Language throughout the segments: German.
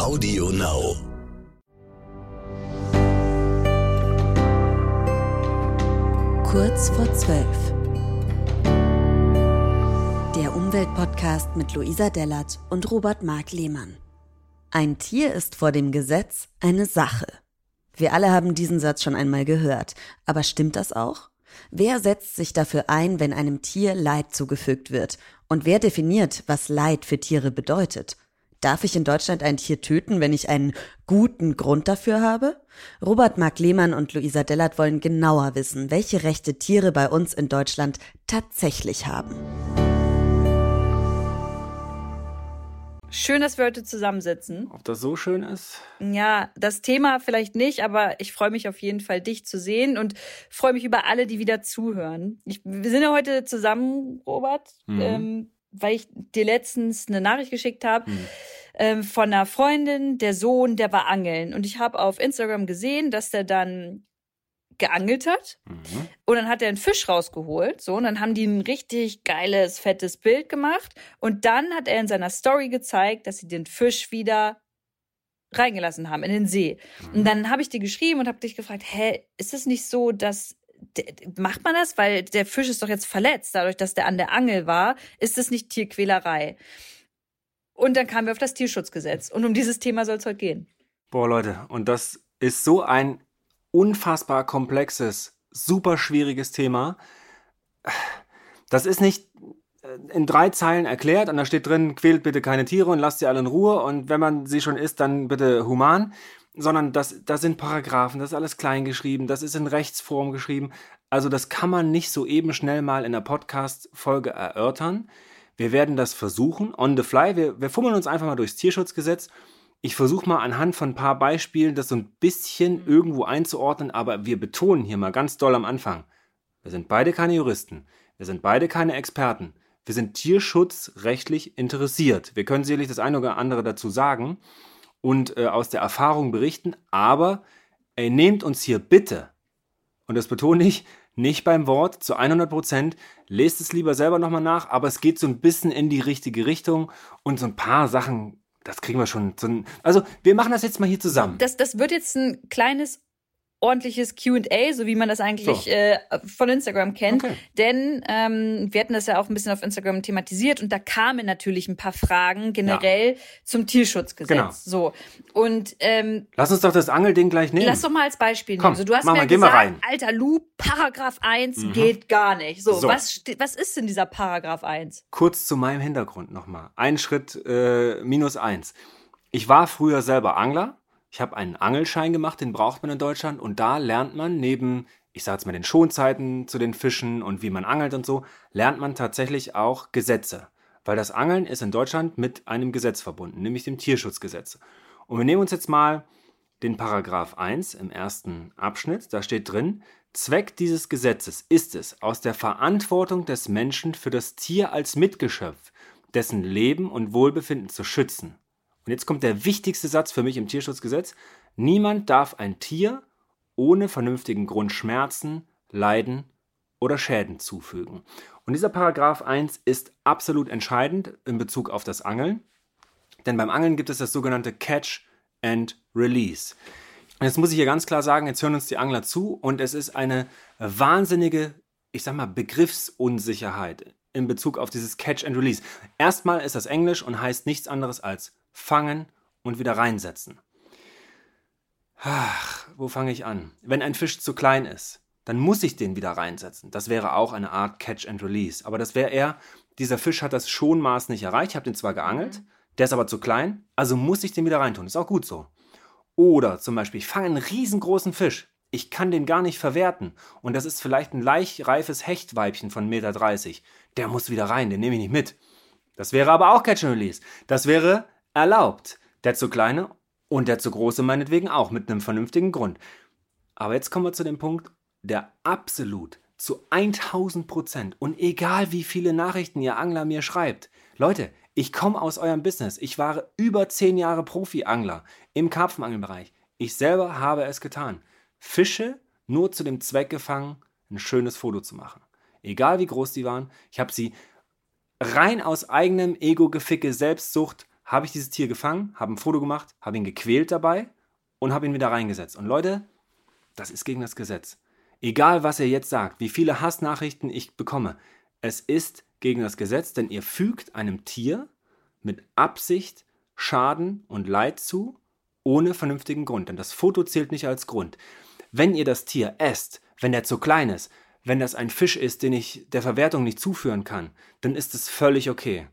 Audio Now. Kurz vor zwölf. Der Umweltpodcast mit Luisa Dellert und Robert Mark Lehmann. Ein Tier ist vor dem Gesetz eine Sache. Wir alle haben diesen Satz schon einmal gehört. Aber stimmt das auch? Wer setzt sich dafür ein, wenn einem Tier Leid zugefügt wird? Und wer definiert, was Leid für Tiere bedeutet? Darf ich in Deutschland ein Tier töten, wenn ich einen guten Grund dafür habe? Robert Mark Lehmann und Luisa Dellert wollen genauer wissen, welche Rechte Tiere bei uns in Deutschland tatsächlich haben. Schön, dass wir heute zusammensitzen. Ob das so schön ist? Ja, das Thema vielleicht nicht, aber ich freue mich auf jeden Fall, dich zu sehen und freue mich über alle, die wieder zuhören. Ich, wir sind ja heute zusammen, Robert. Mhm. Ähm, weil ich dir letztens eine Nachricht geschickt habe hm. ähm, von einer Freundin, der Sohn, der war angeln. Und ich habe auf Instagram gesehen, dass der dann geangelt hat. Mhm. Und dann hat er einen Fisch rausgeholt. So, und dann haben die ein richtig geiles, fettes Bild gemacht. Und dann hat er in seiner Story gezeigt, dass sie den Fisch wieder reingelassen haben in den See. Mhm. Und dann habe ich dir geschrieben und habe dich gefragt, hä, ist es nicht so, dass macht man das? Weil der Fisch ist doch jetzt verletzt, dadurch, dass der an der Angel war. Ist das nicht Tierquälerei? Und dann kamen wir auf das Tierschutzgesetz. Und um dieses Thema soll es heute gehen. Boah, Leute, und das ist so ein unfassbar komplexes, super schwieriges Thema. Das ist nicht äh, in drei Zeilen erklärt und da steht drin, quält bitte keine Tiere und lasst sie alle in Ruhe und wenn man sie schon isst, dann bitte human sondern das, das sind Paragraphen, das ist alles klein geschrieben, das ist in Rechtsform geschrieben. Also das kann man nicht so eben schnell mal in der Podcast-Folge erörtern. Wir werden das versuchen, on the fly. Wir, wir fummeln uns einfach mal durchs Tierschutzgesetz. Ich versuche mal anhand von ein paar Beispielen das so ein bisschen irgendwo einzuordnen, aber wir betonen hier mal ganz doll am Anfang. Wir sind beide keine Juristen. Wir sind beide keine Experten. Wir sind tierschutzrechtlich interessiert. Wir können sicherlich das eine oder andere dazu sagen und äh, aus der Erfahrung berichten, aber ey, nehmt uns hier bitte, und das betone ich, nicht beim Wort zu 100 Prozent, lest es lieber selber nochmal nach, aber es geht so ein bisschen in die richtige Richtung und so ein paar Sachen, das kriegen wir schon. Ein, also wir machen das jetzt mal hier zusammen. Das, das wird jetzt ein kleines ordentliches QA, so wie man das eigentlich so. äh, von Instagram kennt. Okay. Denn ähm, wir hatten das ja auch ein bisschen auf Instagram thematisiert und da kamen natürlich ein paar Fragen generell ja. zum Tierschutzgesetz. Genau. So. Und ähm, lass uns doch das Angelding gleich nehmen. Lass doch mal als Beispiel nehmen. Komm, so, du hast mir mal, gesagt, alter Lu, Paragraph 1 mhm. geht gar nicht. So, so, Was, was ist denn dieser Paragraph 1? Kurz zu meinem Hintergrund nochmal. Ein Schritt äh, minus eins. Ich war früher selber Angler ich habe einen Angelschein gemacht, den braucht man in Deutschland und da lernt man neben, ich sage jetzt mal den Schonzeiten zu den Fischen und wie man angelt und so, lernt man tatsächlich auch Gesetze. Weil das Angeln ist in Deutschland mit einem Gesetz verbunden, nämlich dem Tierschutzgesetz. Und wir nehmen uns jetzt mal den Paragraph 1 im ersten Abschnitt, da steht drin, Zweck dieses Gesetzes ist es, aus der Verantwortung des Menschen für das Tier als Mitgeschöpf, dessen Leben und Wohlbefinden zu schützen und jetzt kommt der wichtigste Satz für mich im Tierschutzgesetz. Niemand darf ein Tier ohne vernünftigen Grund schmerzen, leiden oder Schäden zufügen. Und dieser Paragraph 1 ist absolut entscheidend in Bezug auf das Angeln. Denn beim Angeln gibt es das sogenannte Catch and Release. Und jetzt muss ich hier ganz klar sagen, jetzt hören uns die Angler zu und es ist eine wahnsinnige, ich sag mal, Begriffsunsicherheit in Bezug auf dieses Catch and Release. Erstmal ist das Englisch und heißt nichts anderes als fangen und wieder reinsetzen. Ach, wo fange ich an? Wenn ein Fisch zu klein ist, dann muss ich den wieder reinsetzen. Das wäre auch eine Art Catch and Release. Aber das wäre eher, dieser Fisch hat das Schonmaß nicht erreicht. Ich habe den zwar geangelt, der ist aber zu klein, also muss ich den wieder reintun. Ist auch gut so. Oder zum Beispiel, ich fange einen riesengroßen Fisch. Ich kann den gar nicht verwerten. Und das ist vielleicht ein leicht reifes Hechtweibchen von 1,30 Meter. Der muss wieder rein, den nehme ich nicht mit. Das wäre aber auch Catch and Release. Das wäre erlaubt. Der zu kleine und der zu große meinetwegen auch mit einem vernünftigen Grund. Aber jetzt kommen wir zu dem Punkt, der absolut zu 1000 Prozent und egal wie viele Nachrichten ihr Angler mir schreibt. Leute, ich komme aus eurem Business. Ich war über 10 Jahre Profi-Angler im Karpfenangelbereich. Ich selber habe es getan. Fische nur zu dem Zweck gefangen, ein schönes Foto zu machen. Egal wie groß die waren, ich habe sie rein aus eigenem Ego-Geficke, Selbstsucht habe ich dieses Tier gefangen, habe ein Foto gemacht, habe ihn gequält dabei und habe ihn wieder reingesetzt. Und Leute, das ist gegen das Gesetz. Egal, was ihr jetzt sagt, wie viele Hassnachrichten ich bekomme, es ist gegen das Gesetz, denn ihr fügt einem Tier mit Absicht Schaden und Leid zu, ohne vernünftigen Grund. Denn das Foto zählt nicht als Grund. Wenn ihr das Tier esst, wenn der zu klein ist, wenn das ein Fisch ist, den ich der Verwertung nicht zuführen kann, dann ist es völlig okay.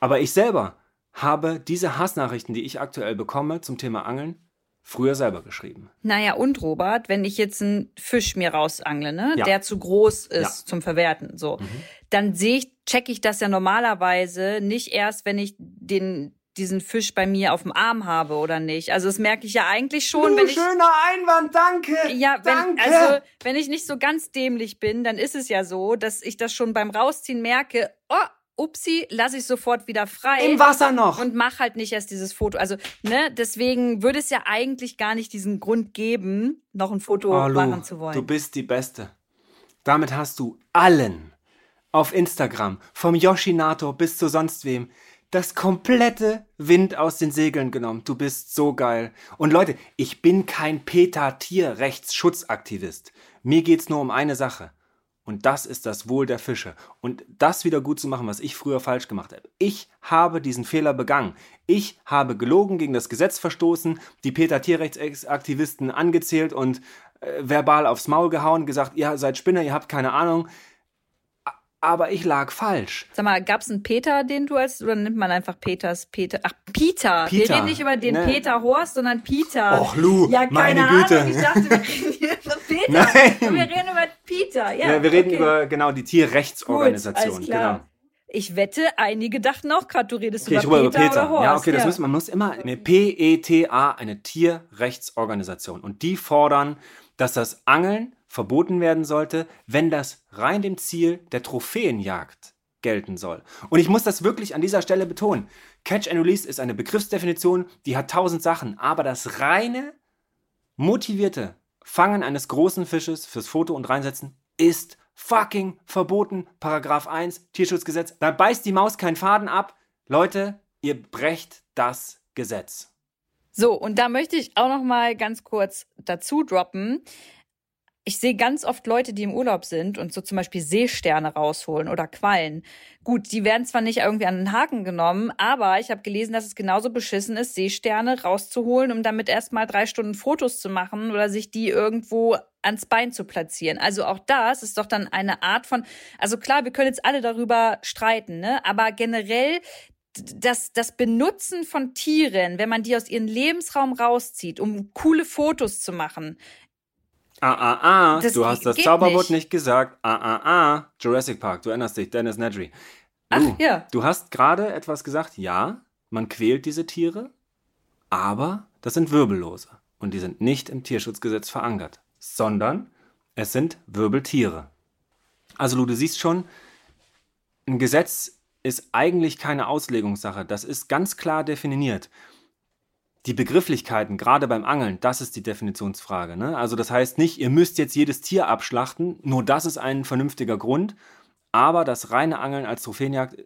Aber ich selber habe diese Hassnachrichten, die ich aktuell bekomme zum Thema Angeln, früher selber geschrieben. Naja, und Robert, wenn ich jetzt einen Fisch mir rausangle, ne, ja. der zu groß ist ja. zum Verwerten, so, mhm. dann sehe ich, checke ich das ja normalerweise nicht erst, wenn ich den diesen Fisch bei mir auf dem Arm habe oder nicht. Also das merke ich ja eigentlich schon, du, wenn ich schöner Einwand, danke. Ja, wenn danke. also wenn ich nicht so ganz dämlich bin, dann ist es ja so, dass ich das schon beim rausziehen merke, oh, upsi, lasse ich sofort wieder frei. Im Wasser noch. Und mach halt nicht erst dieses Foto. Also, ne, deswegen würde es ja eigentlich gar nicht diesen Grund geben, noch ein Foto oh, Lu, machen zu wollen. Du bist die Beste. Damit hast du allen auf Instagram, vom Yoshinato bis zu sonst wem, das komplette Wind aus den Segeln genommen. Du bist so geil. Und Leute, ich bin kein PETA-Tierrechtsschutzaktivist. Mir geht's nur um eine Sache. Und das ist das Wohl der Fische. Und das wieder gut zu machen, was ich früher falsch gemacht habe. Ich habe diesen Fehler begangen. Ich habe gelogen, gegen das Gesetz verstoßen, die Peter Tierrechtsaktivisten angezählt und äh, verbal aufs Maul gehauen, gesagt, ihr seid Spinner, ihr habt keine Ahnung aber ich lag falsch. Sag mal, gab es einen Peter, den du als, oder nimmt man einfach Peters, Peter, ach, Peter. Peter. Wir reden nicht über den ne. Peter Horst, sondern Peter. Och, Lu, ja, meine Güte. Ahnung, ich dachte, wir reden hier über Peter. Nein. Und wir reden über Peter, ja. ja wir reden okay. über, genau, die Tierrechtsorganisation. Gut, genau. Ich wette, einige dachten auch gerade, du redest okay, über, Peter über Peter. Oder Horst. Ja, okay, das ja. müssen, man muss immer, eine PETA, eine Tierrechtsorganisation. Und die fordern, dass das Angeln verboten werden sollte, wenn das rein dem Ziel der Trophäenjagd gelten soll. Und ich muss das wirklich an dieser Stelle betonen. Catch and Release ist eine Begriffsdefinition, die hat tausend Sachen, aber das reine, motivierte Fangen eines großen Fisches fürs Foto und reinsetzen ist fucking verboten. Paragraph 1 Tierschutzgesetz. Da beißt die Maus keinen Faden ab. Leute, ihr brecht das Gesetz. So, und da möchte ich auch noch mal ganz kurz dazu droppen ich sehe ganz oft Leute, die im Urlaub sind und so zum Beispiel Seesterne rausholen oder Quallen. Gut, die werden zwar nicht irgendwie an den Haken genommen, aber ich habe gelesen, dass es genauso beschissen ist, Seesterne rauszuholen, um damit erstmal drei Stunden Fotos zu machen oder sich die irgendwo ans Bein zu platzieren. Also auch das ist doch dann eine Art von, also klar, wir können jetzt alle darüber streiten, ne? Aber generell das, das Benutzen von Tieren, wenn man die aus ihrem Lebensraum rauszieht, um coole Fotos zu machen, Ah, ah, ah, das du hast das Zauberwort nicht. nicht. gesagt. Ah, ah, ah, Jurassic Park, du erinnerst dich, Dennis Nedry. Du, Ach, ja. Du hast gerade etwas gesagt, ja, man quält diese Tiere, aber das sind Wirbellose und die sind nicht im Tierschutzgesetz verankert, sondern es sind Wirbeltiere. Also Lu, du siehst schon, ein Gesetz ist eigentlich keine Auslegungssache, das ist ganz klar definiert die Begrifflichkeiten, gerade beim Angeln, das ist die Definitionsfrage. Ne? Also das heißt nicht, ihr müsst jetzt jedes Tier abschlachten, nur das ist ein vernünftiger Grund. Aber das reine Angeln als Trophäenjagd,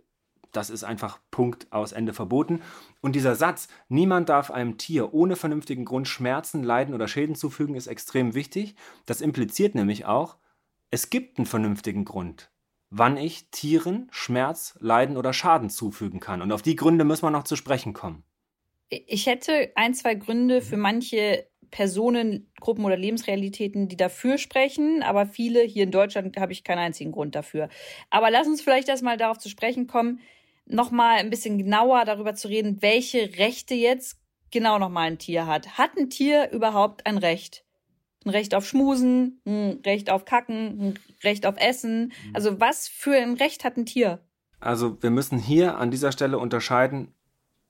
das ist einfach Punkt aus Ende verboten. Und dieser Satz, niemand darf einem Tier ohne vernünftigen Grund Schmerzen, Leiden oder Schäden zufügen, ist extrem wichtig. Das impliziert nämlich auch, es gibt einen vernünftigen Grund, wann ich Tieren Schmerz, Leiden oder Schaden zufügen kann. Und auf die Gründe müssen wir noch zu sprechen kommen ich hätte ein, zwei Gründe für manche Personen, Gruppen oder Lebensrealitäten, die dafür sprechen, aber viele hier in Deutschland habe ich keinen einzigen Grund dafür. Aber lass uns vielleicht erstmal darauf zu sprechen kommen, nochmal ein bisschen genauer darüber zu reden, welche Rechte jetzt genau nochmal ein Tier hat. Hat ein Tier überhaupt ein Recht? Ein Recht auf Schmusen, ein Recht auf Kacken, ein Recht auf Essen. Also was für ein Recht hat ein Tier? Also wir müssen hier an dieser Stelle unterscheiden,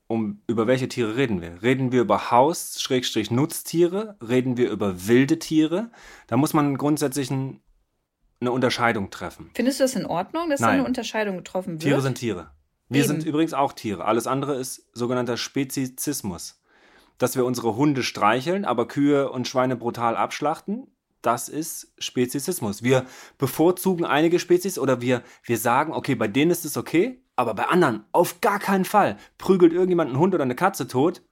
um über welche Tiere reden wir? Reden wir über Haus-Nutztiere? Reden wir über wilde Tiere? Da muss man grundsätzlich ein, eine Unterscheidung treffen. Findest du das in Ordnung, dass Nein. da eine Unterscheidung getroffen wird? Tiere sind Tiere. Wir Eben. sind übrigens auch Tiere. Alles andere ist sogenannter Spezizismus. Dass wir unsere Hunde streicheln, aber Kühe und Schweine brutal abschlachten, das ist Spezizismus. Wir bevorzugen einige Spezies oder wir, wir sagen, okay, bei denen ist es okay, aber bei anderen auf gar keinen Fall. Prügelt irgendjemand einen Hund oder eine Katze tot,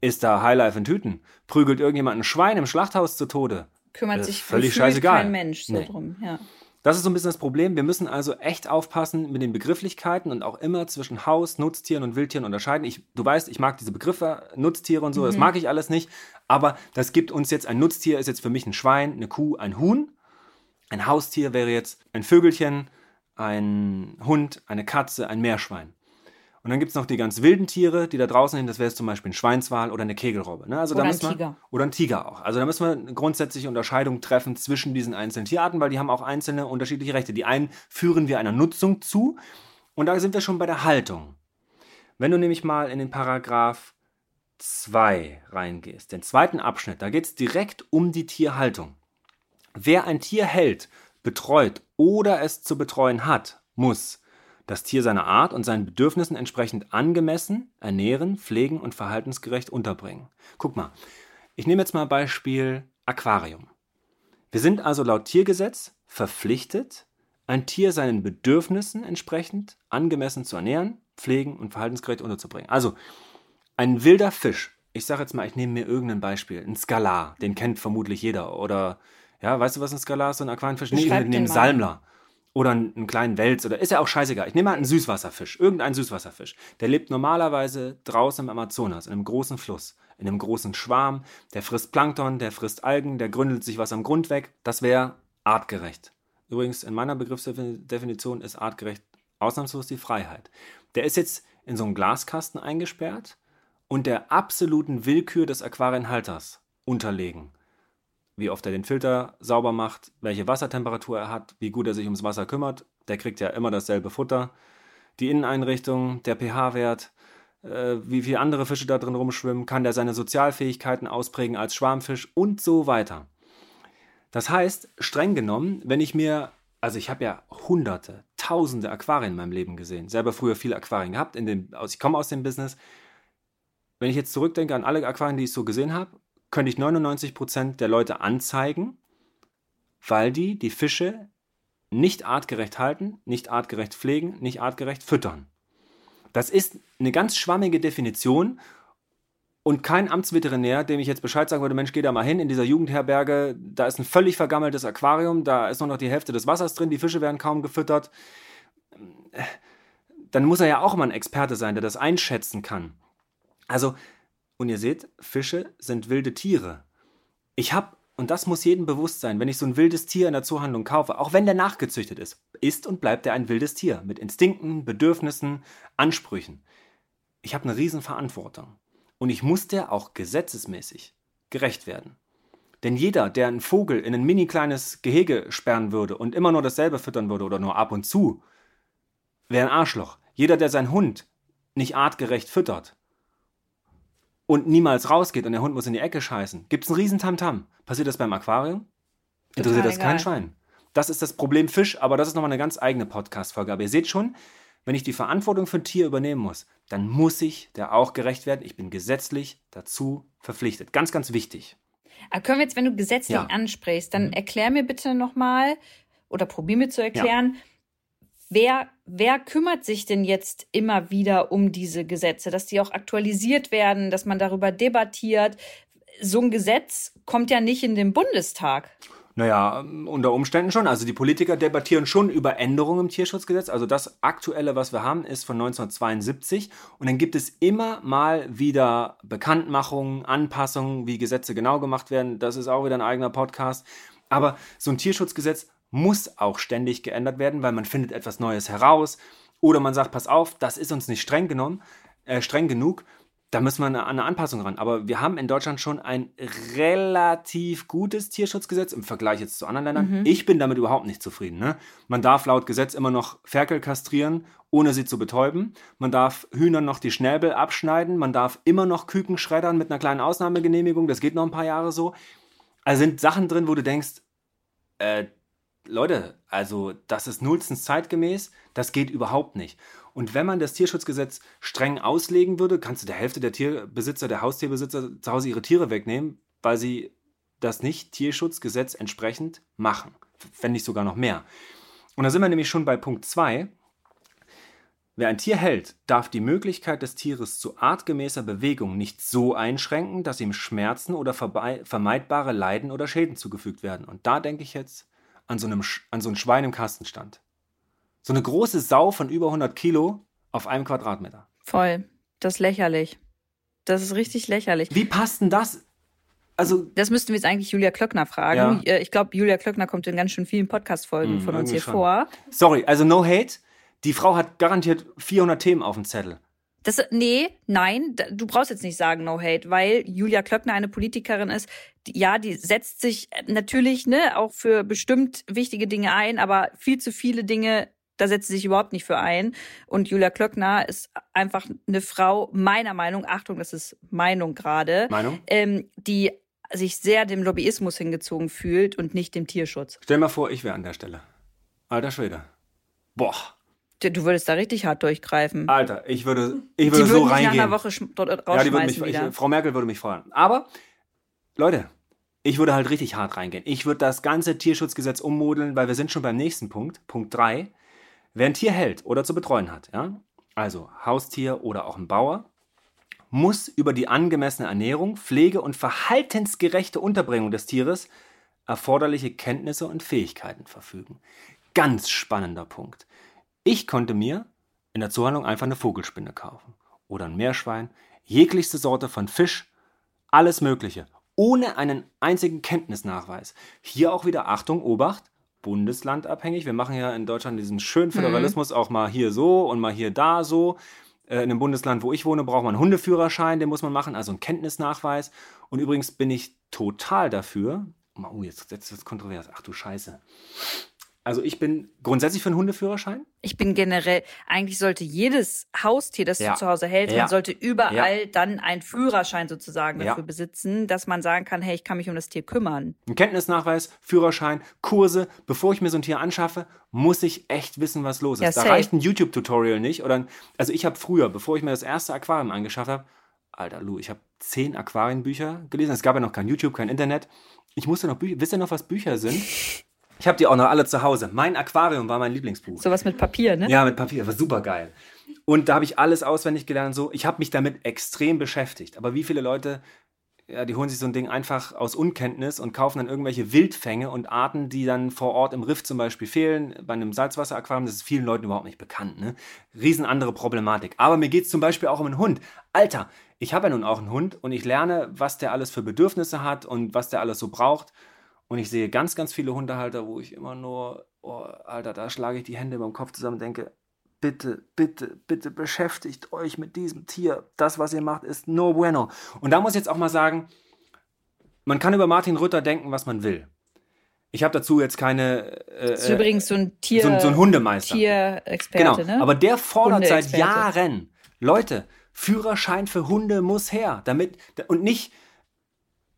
ist da Highlife in Tüten. Prügelt irgendjemand ein Schwein im Schlachthaus zu Tode. Kümmert sich völlig scheißegal. kein Mensch so nee. drum, ja. Das ist so ein bisschen das Problem. Wir müssen also echt aufpassen mit den Begrifflichkeiten und auch immer zwischen Haus, Nutztieren und Wildtieren unterscheiden. Ich, du weißt, ich mag diese Begriffe, Nutztiere und so, mhm. das mag ich alles nicht. Aber das gibt uns jetzt, ein Nutztier ist jetzt für mich ein Schwein, eine Kuh, ein Huhn. Ein Haustier wäre jetzt ein Vögelchen, ein Hund, eine Katze, ein Meerschwein. Und dann gibt es noch die ganz wilden Tiere, die da draußen sind. Das wäre zum Beispiel ein Schweinswal oder eine Kegelrobbe. Ne? Also oder da ein Tiger. Wir, oder ein Tiger auch. Also da müssen wir eine grundsätzliche Unterscheidung treffen zwischen diesen einzelnen Tierarten, weil die haben auch einzelne unterschiedliche Rechte. Die einen führen wir einer Nutzung zu. Und da sind wir schon bei der Haltung. Wenn du nämlich mal in den Paragraph 2 reingehst, den zweiten Abschnitt, da geht es direkt um die Tierhaltung. Wer ein Tier hält, betreut oder es zu betreuen hat, muss das Tier seiner Art und seinen Bedürfnissen entsprechend angemessen ernähren, pflegen und verhaltensgerecht unterbringen. Guck mal, ich nehme jetzt mal Beispiel Aquarium. Wir sind also laut Tiergesetz verpflichtet, ein Tier seinen Bedürfnissen entsprechend angemessen zu ernähren, pflegen und verhaltensgerecht unterzubringen. Also ein wilder Fisch, ich sage jetzt mal, ich nehme mir irgendein Beispiel, ein Skalar, den kennt vermutlich jeder. Oder, ja, weißt du, was ein Skalar ist, so ein Aquarienfisch? Nee, ich nehme Salmler. Oder einen kleinen Wels oder ist ja auch scheißegal. Ich nehme mal einen Süßwasserfisch, irgendeinen Süßwasserfisch. Der lebt normalerweise draußen im Amazonas, in einem großen Fluss, in einem großen Schwarm. Der frisst Plankton, der frisst Algen, der gründelt sich was am Grund weg. Das wäre artgerecht. Übrigens, in meiner Begriffsdefinition ist artgerecht ausnahmslos die Freiheit. Der ist jetzt in so einem Glaskasten eingesperrt und der absoluten Willkür des Aquarienhalters unterlegen wie oft er den Filter sauber macht, welche Wassertemperatur er hat, wie gut er sich ums Wasser kümmert. Der kriegt ja immer dasselbe Futter. Die Inneneinrichtung, der pH-Wert, äh, wie viele andere Fische da drin rumschwimmen, kann der seine Sozialfähigkeiten ausprägen als Schwarmfisch und so weiter. Das heißt, streng genommen, wenn ich mir, also ich habe ja hunderte, tausende Aquarien in meinem Leben gesehen, selber früher viele Aquarien gehabt, in dem, ich komme aus dem Business. Wenn ich jetzt zurückdenke an alle Aquarien, die ich so gesehen habe, könnte ich 99% der Leute anzeigen, weil die die Fische nicht artgerecht halten, nicht artgerecht pflegen, nicht artgerecht füttern. Das ist eine ganz schwammige Definition und kein Amtsveterinär, dem ich jetzt Bescheid sagen würde, Mensch, geh da mal hin in dieser Jugendherberge, da ist ein völlig vergammeltes Aquarium, da ist nur noch die Hälfte des Wassers drin, die Fische werden kaum gefüttert. Dann muss er ja auch mal ein Experte sein, der das einschätzen kann. Also und ihr seht, Fische sind wilde Tiere. Ich habe, und das muss jedem bewusst sein, wenn ich so ein wildes Tier in der Zoohandlung kaufe, auch wenn der nachgezüchtet ist, ist und bleibt er ein wildes Tier mit Instinkten, Bedürfnissen, Ansprüchen. Ich habe eine Riesenverantwortung. Und ich muss der auch gesetzesmäßig gerecht werden. Denn jeder, der einen Vogel in ein mini kleines Gehege sperren würde und immer nur dasselbe füttern würde oder nur ab und zu, wäre ein Arschloch. Jeder, der seinen Hund nicht artgerecht füttert, und niemals rausgeht und der Hund muss in die Ecke scheißen, gibt es einen riesen Tamtam. Passiert das beim Aquarium? Interessiert das egal. kein Schwein. Das ist das Problem Fisch, aber das ist nochmal eine ganz eigene Podcast-Folge. Aber ihr seht schon, wenn ich die Verantwortung für ein Tier übernehmen muss, dann muss ich der auch gerecht werden. Ich bin gesetzlich dazu verpflichtet. Ganz, ganz wichtig. Aber können wir jetzt, wenn du gesetzlich ja. ansprichst, dann mhm. erklär mir bitte nochmal oder probier mir zu erklären, ja wer, wer kümmert sich denn jetzt immer wieder um diese Gesetze, dass die auch aktualisiert werden, dass man darüber debattiert? So ein Gesetz kommt ja nicht in den Bundestag. Naja, unter Umständen schon. Also die Politiker debattieren schon über Änderungen im Tierschutzgesetz. Also das Aktuelle, was wir haben, ist von 1972. Und dann gibt es immer mal wieder Bekanntmachungen, Anpassungen, wie Gesetze genau gemacht werden. Das ist auch wieder ein eigener Podcast. Aber so ein Tierschutzgesetz muss auch ständig geändert werden, weil man findet etwas Neues heraus. Oder man sagt, pass auf, das ist uns nicht streng genommen, äh, streng genug. Da müssen wir an eine Anpassung ran. Aber wir haben in Deutschland schon ein relativ gutes Tierschutzgesetz im Vergleich jetzt zu anderen Ländern. Mhm. Ich bin damit überhaupt nicht zufrieden. Ne? Man darf laut Gesetz immer noch Ferkel kastrieren, ohne sie zu betäuben. Man darf Hühnern noch die Schnäbel abschneiden. Man darf immer noch Küken schreddern mit einer kleinen Ausnahmegenehmigung. Das geht noch ein paar Jahre so. Also sind Sachen drin, wo du denkst, äh, Leute, also das ist nullstens zeitgemäß, das geht überhaupt nicht. Und wenn man das Tierschutzgesetz streng auslegen würde, kannst du der Hälfte der Tierbesitzer, der Haustierbesitzer zu Hause ihre Tiere wegnehmen, weil sie das nicht Tierschutzgesetz entsprechend machen. Wenn nicht sogar noch mehr. Und da sind wir nämlich schon bei Punkt 2. Wer ein Tier hält, darf die Möglichkeit des Tieres zu artgemäßer Bewegung nicht so einschränken, dass ihm Schmerzen oder vermeidbare Leiden oder Schäden zugefügt werden. Und da denke ich jetzt an so, einem, an so ein Schwein im Kastenstand. So eine große Sau von über 100 Kilo auf einem Quadratmeter. Voll. Das ist lächerlich. Das ist richtig lächerlich. Wie passt denn das? Also, das müssten wir jetzt eigentlich Julia Klöckner fragen. Ja. Äh, ich glaube, Julia Klöckner kommt in ganz schön vielen Podcast-Folgen hm, von uns hier schon. vor. Sorry, also no hate. Die Frau hat garantiert 400 Themen auf dem Zettel. Das, nee, nein, du brauchst jetzt nicht sagen No Hate, weil Julia Klöckner eine Politikerin ist. Die, ja, die setzt sich natürlich ne, auch für bestimmt wichtige Dinge ein, aber viel zu viele Dinge, da setzt sie sich überhaupt nicht für ein. Und Julia Klöckner ist einfach eine Frau, meiner Meinung, Achtung, das ist Meinung gerade, Meinung? Ähm, die sich sehr dem Lobbyismus hingezogen fühlt und nicht dem Tierschutz. Stell mal vor, ich wäre an der Stelle. Alter Schwede. Boah. Du würdest da richtig hart durchgreifen. Alter, ich würde, ich würde die so reingehen. nach einer Woche dort ja, die würde mich, ich, Frau Merkel würde mich feuern. Aber, Leute, ich würde halt richtig hart reingehen. Ich würde das ganze Tierschutzgesetz ummodeln, weil wir sind schon beim nächsten Punkt, Punkt 3. Wer ein Tier hält oder zu betreuen hat, ja, also Haustier oder auch ein Bauer, muss über die angemessene Ernährung, Pflege und verhaltensgerechte Unterbringung des Tieres erforderliche Kenntnisse und Fähigkeiten verfügen. Ganz spannender Punkt. Ich konnte mir in der Zuhandlung einfach eine Vogelspinne kaufen oder ein Meerschwein, jeglichste Sorte von Fisch, alles Mögliche, ohne einen einzigen Kenntnisnachweis. Hier auch wieder Achtung, Obacht, bundeslandabhängig. Wir machen ja in Deutschland diesen schönen mhm. Föderalismus mhm. auch mal hier so und mal hier da so. Äh, in dem Bundesland, wo ich wohne, braucht man einen Hundeführerschein, den muss man machen, also einen Kenntnisnachweis. Und übrigens bin ich total dafür. Oh, jetzt, jetzt ist das kontrovers. Ach du Scheiße. Also ich bin grundsätzlich für einen Hundeführerschein. Ich bin generell, eigentlich sollte jedes Haustier, das ja. du zu Hause hältst, ja. man sollte überall ja. dann einen Führerschein sozusagen dafür besitzen, dass man sagen kann, hey, ich kann mich um das Tier kümmern. Ein Kenntnisnachweis, Führerschein, Kurse. Bevor ich mir so ein Tier anschaffe, muss ich echt wissen, was los ist. da reicht ein YouTube-Tutorial nicht. Oder, also ich habe früher, bevor ich mir das erste Aquarium angeschafft habe, Alter Lou, ich habe zehn Aquarienbücher gelesen. Es gab ja noch kein YouTube, kein Internet. Ich musste noch Bücher. Wisst ihr noch, was Bücher sind? Ich habe die auch noch alle zu Hause. Mein Aquarium war mein Lieblingsbuch. Sowas mit Papier, ne? Ja, mit Papier. War super geil. Und da habe ich alles auswendig gelernt. So, ich habe mich damit extrem beschäftigt. Aber wie viele Leute, ja, die holen sich so ein Ding einfach aus Unkenntnis und kaufen dann irgendwelche Wildfänge und Arten, die dann vor Ort im Riff zum Beispiel fehlen. Bei einem Salzwasseraquarium, das ist vielen Leuten überhaupt nicht bekannt. Ne? Riesen andere Problematik. Aber mir geht es zum Beispiel auch um einen Hund. Alter, ich habe ja nun auch einen Hund und ich lerne, was der alles für Bedürfnisse hat und was der alles so braucht. Und ich sehe ganz, ganz viele Hundehalter, wo ich immer nur, oh, Alter, da schlage ich die Hände über den Kopf zusammen und denke, bitte, bitte, bitte beschäftigt euch mit diesem Tier. Das, was ihr macht, ist no bueno. Und da muss ich jetzt auch mal sagen, man kann über Martin Rütter denken, was man will. Ich habe dazu jetzt keine. Äh, das ist übrigens so ein Tier. So, so ein Hundemeister. Tierexperte, genau. Ne? Aber der fordert seit Jahren, Leute, Führerschein für Hunde muss her, damit und nicht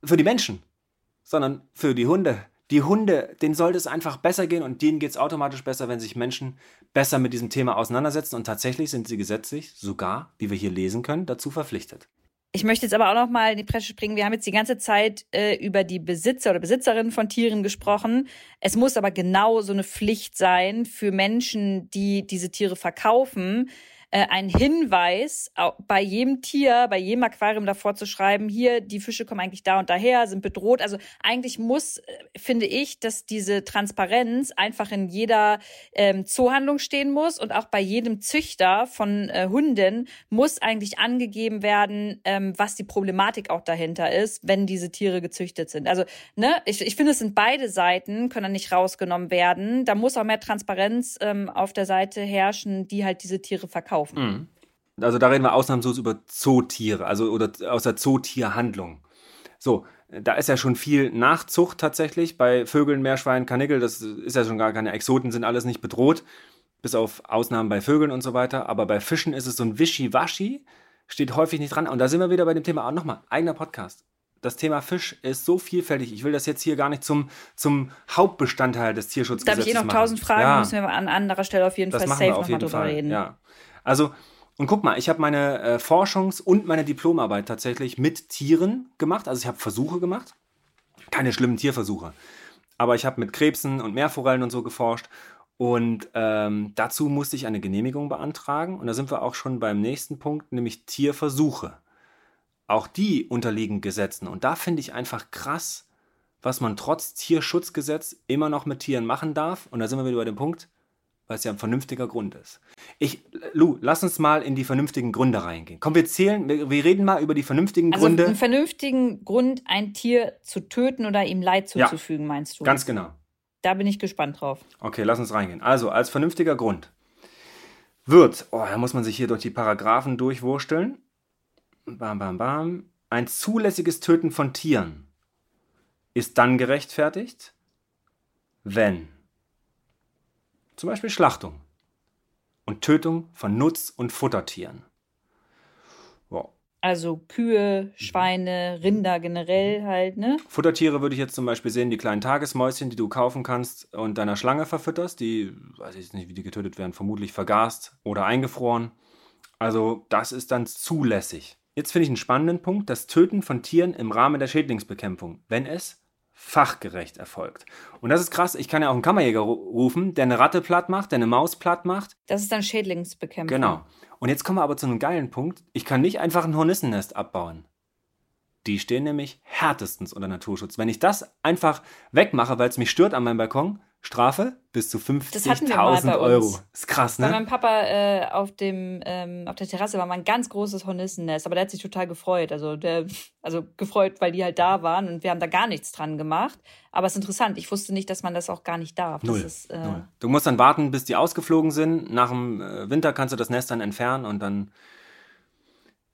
für die Menschen sondern für die Hunde. Die Hunde, denen sollte es einfach besser gehen und denen geht es automatisch besser, wenn sich Menschen besser mit diesem Thema auseinandersetzen. Und tatsächlich sind sie gesetzlich sogar, wie wir hier lesen können, dazu verpflichtet. Ich möchte jetzt aber auch noch mal in die Presse springen. Wir haben jetzt die ganze Zeit äh, über die Besitzer oder Besitzerinnen von Tieren gesprochen. Es muss aber genau so eine Pflicht sein für Menschen, die diese Tiere verkaufen, äh, ein Hinweis bei jedem Tier, bei jedem Aquarium davor zu schreiben, hier, die Fische kommen eigentlich da und daher, sind bedroht. Also eigentlich muss, äh, finde ich, dass diese Transparenz einfach in jeder ähm, Zoohandlung stehen muss und auch bei jedem Züchter von äh, Hunden muss eigentlich angegeben werden, ähm, was die Problematik auch dahinter ist, wenn diese Tiere gezüchtet sind. Also, ne, ich, ich finde, es sind beide Seiten, können nicht rausgenommen werden. Da muss auch mehr Transparenz ähm, auf der Seite herrschen, die halt diese Tiere verkaufen kaufen. Mhm. Also da reden wir ausnahmslos über Zootiere, also oder aus der Zootierhandlung. So, da ist ja schon viel Nachzucht tatsächlich bei Vögeln, Meerschweinen, Karnickel. Das ist ja schon gar keine Exoten, sind alles nicht bedroht, bis auf Ausnahmen bei Vögeln und so weiter. Aber bei Fischen ist es so ein Wischiwaschi, steht häufig nicht dran. Und da sind wir wieder bei dem Thema, auch nochmal, eigener Podcast. Das Thema Fisch ist so vielfältig. Ich will das jetzt hier gar nicht zum, zum Hauptbestandteil des Tierschutzgesetzes machen. Da habe ich eh noch tausend Fragen, ja. müssen wir an anderer Stelle auf jeden das Fall safe nochmal drüber Fall. reden. Ja. Also, und guck mal, ich habe meine äh, Forschungs- und meine Diplomarbeit tatsächlich mit Tieren gemacht. Also ich habe Versuche gemacht. Keine schlimmen Tierversuche. Aber ich habe mit Krebsen und Meerforellen und so geforscht. Und ähm, dazu musste ich eine Genehmigung beantragen. Und da sind wir auch schon beim nächsten Punkt, nämlich Tierversuche. Auch die unterliegen Gesetzen. Und da finde ich einfach krass, was man trotz Tierschutzgesetz immer noch mit Tieren machen darf. Und da sind wir wieder bei dem Punkt, weil es ja ein vernünftiger Grund ist. Ich, Lu, lass uns mal in die vernünftigen Gründe reingehen. Komm, wir zählen, wir, wir reden mal über die vernünftigen also Gründe. einen vernünftigen Grund, ein Tier zu töten oder ihm Leid zuzufügen, ja, meinst du? Ganz genau. Da bin ich gespannt drauf. Okay, lass uns reingehen. Also, als vernünftiger Grund wird, oh, da muss man sich hier durch die Paragraphen durchwursteln. Bam, bam, bam. Ein zulässiges Töten von Tieren ist dann gerechtfertigt, wenn zum Beispiel Schlachtung und Tötung von Nutz- und Futtertieren. Wow. Also Kühe, Schweine, Rinder generell halt, ne? Futtertiere würde ich jetzt zum Beispiel sehen, die kleinen Tagesmäuschen, die du kaufen kannst und deiner Schlange verfütterst, die, weiß ich nicht, wie die getötet werden, vermutlich vergast oder eingefroren. Also das ist dann zulässig. Jetzt finde ich einen spannenden Punkt, das Töten von Tieren im Rahmen der Schädlingsbekämpfung, wenn es fachgerecht erfolgt. Und das ist krass, ich kann ja auch einen Kammerjäger rufen, der eine Ratte platt macht, der eine Maus platt macht. Das ist dann Schädlingsbekämpfung. Genau. Und jetzt kommen wir aber zu einem geilen Punkt. Ich kann nicht einfach ein Hornissennest abbauen. Die stehen nämlich härtestens unter Naturschutz. Wenn ich das einfach wegmache, weil es mich stört an meinem Balkon, Strafe bis zu 50.000 Euro. Ist krass, ne? Bei meinem Papa äh, auf, dem, ähm, auf der Terrasse war mal ein ganz großes Hornissennest, aber der hat sich total gefreut. Also, der, also gefreut, weil die halt da waren und wir haben da gar nichts dran gemacht. Aber es ist interessant, ich wusste nicht, dass man das auch gar nicht darf. Null. Ist, äh Null. Du musst dann warten, bis die ausgeflogen sind. Nach dem äh, Winter kannst du das Nest dann entfernen und dann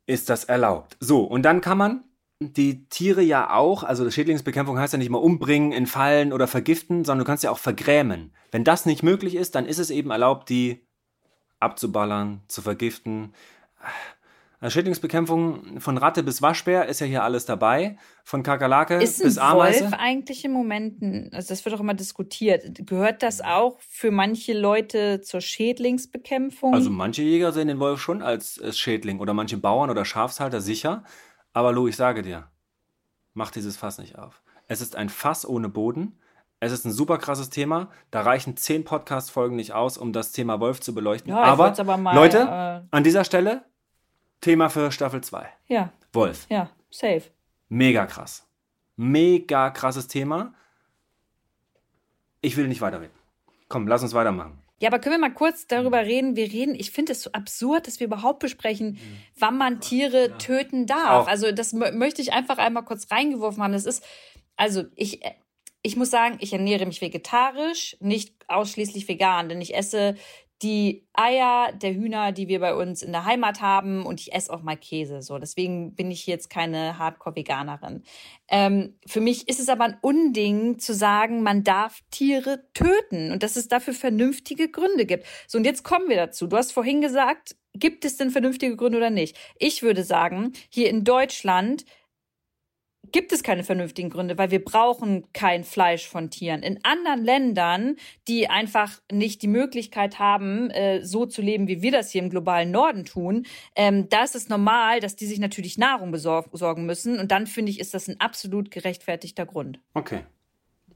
ist das erlaubt. So, und dann kann man die Tiere ja auch, also Schädlingsbekämpfung heißt ja nicht mal umbringen, entfallen oder vergiften, sondern du kannst ja auch vergrämen. Wenn das nicht möglich ist, dann ist es eben erlaubt, die abzuballern, zu vergiften. Also Schädlingsbekämpfung von Ratte bis Waschbär ist ja hier alles dabei. Von Kakerlake bis Ameise. Ist Wolf eigentlich im Moment, also das wird auch immer diskutiert, gehört das auch für manche Leute zur Schädlingsbekämpfung? Also manche Jäger sehen den Wolf schon als Schädling oder manche Bauern oder Schafshalter sicher. Aber Lou, ich sage dir, mach dieses Fass nicht auf. Es ist ein Fass ohne Boden. Es ist ein super krasses Thema. Da reichen zehn Podcast-Folgen nicht aus, um das Thema Wolf zu beleuchten. Ja, aber, aber mal, Leute, äh, an dieser Stelle Thema für Staffel 2. Ja. Wolf. Ja, safe. Mega krass. Mega krasses Thema. Ich will nicht weiterreden. Komm, lass uns weitermachen. Ja, aber können wir mal kurz darüber reden? Wir reden, ich finde es so absurd, dass wir überhaupt besprechen, wann man Tiere töten darf. Auch. Also das möchte ich einfach einmal kurz reingeworfen haben. Das ist, also ich, ich muss sagen, ich ernähre mich vegetarisch, nicht ausschließlich vegan, denn ich esse die Eier der Hühner, die wir bei uns in der Heimat haben und ich esse auch mal Käse. So, deswegen bin ich jetzt keine Hardcore-Veganerin. Ähm, für mich ist es aber ein Unding zu sagen, man darf Tiere töten und dass es dafür vernünftige Gründe gibt. So, und jetzt kommen wir dazu. Du hast vorhin gesagt, gibt es denn vernünftige Gründe oder nicht? Ich würde sagen, hier in Deutschland gibt es keine vernünftigen Gründe, weil wir brauchen kein Fleisch von Tieren. In anderen Ländern, die einfach nicht die Möglichkeit haben, äh, so zu leben, wie wir das hier im globalen Norden tun, ähm, da ist es normal, dass die sich natürlich Nahrung besorgen müssen. Und dann finde ich, ist das ein absolut gerechtfertigter Grund. Okay.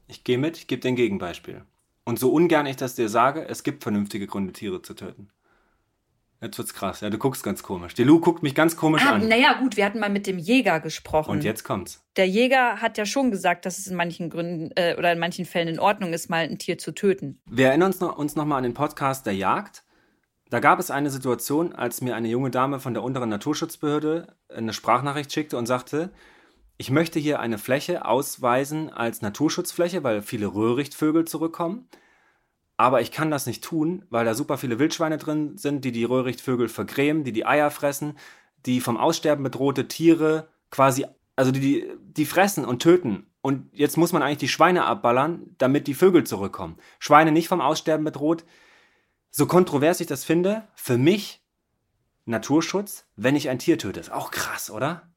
Ich gehe mit, ich gebe dir ein Gegenbeispiel. Und so ungern ich das dir sage, es gibt vernünftige Gründe, Tiere zu töten. Jetzt wird's krass. Ja, du guckst ganz komisch. Die Lu guckt mich ganz komisch ah, an. Naja, gut, wir hatten mal mit dem Jäger gesprochen. Und jetzt kommt's. Der Jäger hat ja schon gesagt, dass es in manchen Gründen äh, oder in manchen Fällen in Ordnung ist, mal ein Tier zu töten. Wir erinnern uns noch, uns noch mal an den Podcast der Jagd. Da gab es eine Situation, als mir eine junge Dame von der unteren Naturschutzbehörde eine Sprachnachricht schickte und sagte, ich möchte hier eine Fläche ausweisen als Naturschutzfläche, weil viele Röhrichtvögel zurückkommen. Aber ich kann das nicht tun, weil da super viele Wildschweine drin sind, die die Röhrichtvögel vergrämen, die die Eier fressen, die vom Aussterben bedrohte Tiere quasi, also die, die, die fressen und töten. Und jetzt muss man eigentlich die Schweine abballern, damit die Vögel zurückkommen. Schweine nicht vom Aussterben bedroht. So kontrovers ich das finde, für mich Naturschutz, wenn ich ein Tier töte. Ist auch krass, oder?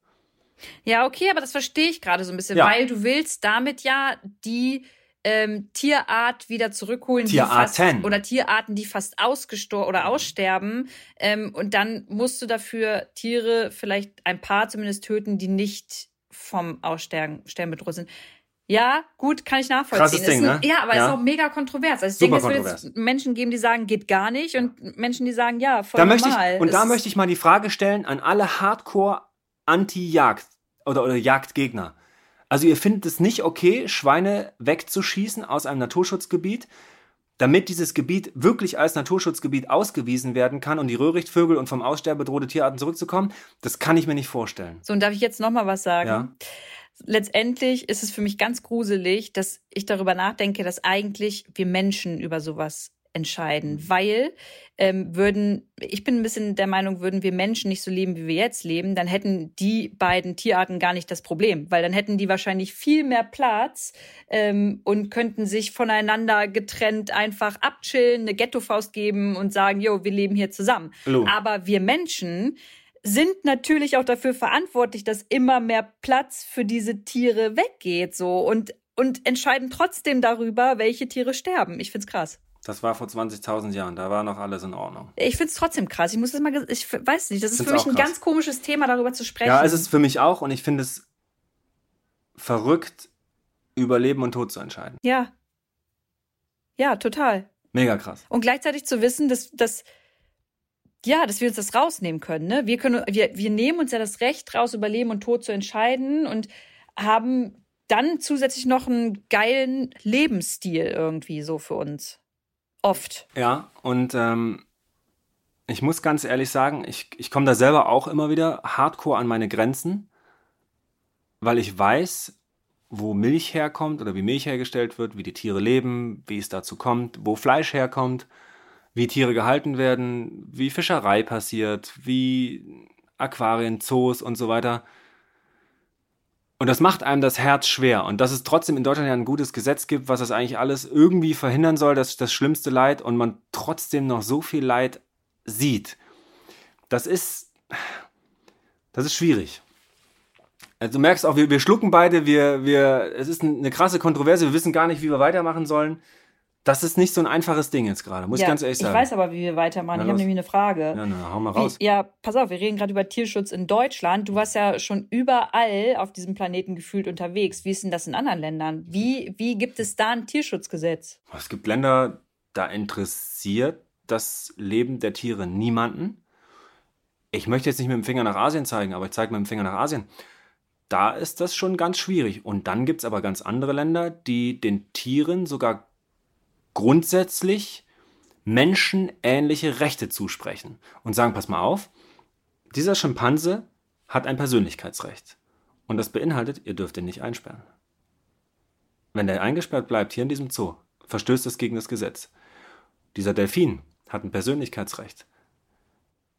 Ja, okay, aber das verstehe ich gerade so ein bisschen, ja. weil du willst damit ja die ähm, Tierart wieder zurückholen, Tierarten. Die fast, oder Tierarten, die fast ausgestorben oder aussterben. Ähm, und dann musst du dafür Tiere vielleicht ein paar zumindest töten, die nicht vom Aussterben bedroht sind. Ja, gut, kann ich nachvollziehen. Krasses Ding, ein, ne? Ja, aber Ja. ist auch mega kontrovers. Also ich Super denke, es wird jetzt Menschen geben, die sagen, geht gar nicht und Menschen, die sagen, ja, voll Da möchte normal. ich, und da Es- möchte ich mal die Frage stellen an alle Hardcore-Anti-Jagd oder, oder Jagdgegner. Also ihr findet es nicht okay, Schweine wegzuschießen aus einem Naturschutzgebiet, damit dieses Gebiet wirklich als Naturschutzgebiet ausgewiesen werden kann und die Röhrichtvögel und vom Aussterben bedrohte Tierarten zurückzukommen, das kann ich mir nicht vorstellen. So, und darf ich jetzt noch mal was sagen? Ja. Letztendlich ist es für mich ganz gruselig, dass ich darüber nachdenke, dass eigentlich wir Menschen über sowas entscheiden, weil ähm, würden, ich bin ein bisschen der Meinung, würden wir Menschen nicht so leben, wie wir jetzt leben, dann hätten die beiden Tierarten gar nicht das Problem, weil dann hätten die wahrscheinlich viel mehr Platz ähm, und könnten sich voneinander getrennt einfach abchillen, eine Ghettofaust geben und sagen, jo, wir leben hier zusammen. Hallo. Aber wir Menschen sind natürlich auch dafür verantwortlich, dass immer mehr Platz für diese Tiere weggeht, so und und entscheiden trotzdem darüber, welche Tiere sterben. Ich find's krass. Das war vor 20.000 Jahren, da war noch alles in Ordnung. Ich find's trotzdem krass. Ich muss das mal, ich weiß nicht, das ist Find's für mich ein krass. ganz komisches Thema, darüber zu sprechen. Ja, es ist für mich auch und ich finde es verrückt, über Leben und Tod zu entscheiden. ja, ja, total. Mega krass. Und gleichzeitig zu wissen, dass, dass ja, dass wir uns das rausnehmen können. Ne? Wir können, wir, wir nehmen uns ja das Recht raus, über Leben und Tod zu entscheiden und haben dann zusätzlich noch einen geilen Lebensstil irgendwie so für uns. Oft. Ja, und ähm, ich muss ganz ehrlich sagen, ich, ich komme da selber auch immer wieder hardcore an meine Grenzen, weil ich weiß, wo Milch herkommt oder wie Milch hergestellt wird, wie die Tiere leben, wie es dazu kommt, wo Fleisch herkommt, wie Tiere gehalten werden, wie Fischerei passiert, wie Aquarien, Zoos und so weiter. Und das macht einem das Herz schwer. Und dass es trotzdem in Deutschland ja ein gutes Gesetz gibt, was das eigentlich alles irgendwie verhindern soll, das, das schlimmste Leid, und man trotzdem noch so viel Leid sieht, das ist, das ist schwierig. Also du merkst auch, wir, wir schlucken beide, wir, wir, es ist eine krasse Kontroverse, wir wissen gar nicht, wie wir weitermachen sollen. Das ist nicht so ein einfaches Ding jetzt gerade, muss ich ganz ehrlich sagen. Ich weiß aber, wie wir weitermachen. Na ich habe nämlich eine Frage. Ja, na, hau mal raus. Wie, ja, pass auf, wir reden gerade über Tierschutz in Deutschland. Du warst ja schon überall auf diesem Planeten gefühlt unterwegs. Wie ist denn das in anderen Ländern? Wie, wie gibt es da ein Tierschutzgesetz? Es gibt Länder, da interessiert das Leben der Tiere niemanden. Ich möchte jetzt nicht mit dem Finger nach Asien zeigen, aber ich zeige mit dem Finger nach Asien. Da ist das schon ganz schwierig. Und dann gibt es aber ganz andere Länder, die den Tieren sogar grundsätzlich menschenähnliche Rechte zusprechen und sagen, pass mal auf, dieser Schimpanse hat ein Persönlichkeitsrecht. Und das beinhaltet, ihr dürft ihn nicht einsperren. Wenn der eingesperrt bleibt hier in diesem Zoo, verstößt es gegen das Gesetz. Dieser Delfin hat ein Persönlichkeitsrecht.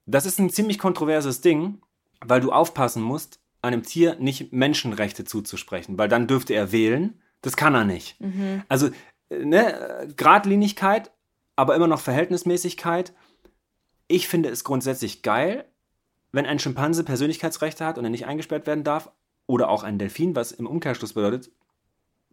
Das ist ein ziemlich kontroverses Ding, weil du aufpassen musst, einem Tier nicht Menschenrechte zuzusprechen, weil dann dürfte er wählen. Das kann er nicht. Also, äh, ne, Gradlinigkeit, aber immer noch Verhältnismäßigkeit. Ich finde es grundsätzlich geil, wenn ein Schimpanse Persönlichkeitsrechte hat und er nicht eingesperrt werden darf. Oder auch ein Delfin, was im Umkehrschluss bedeutet,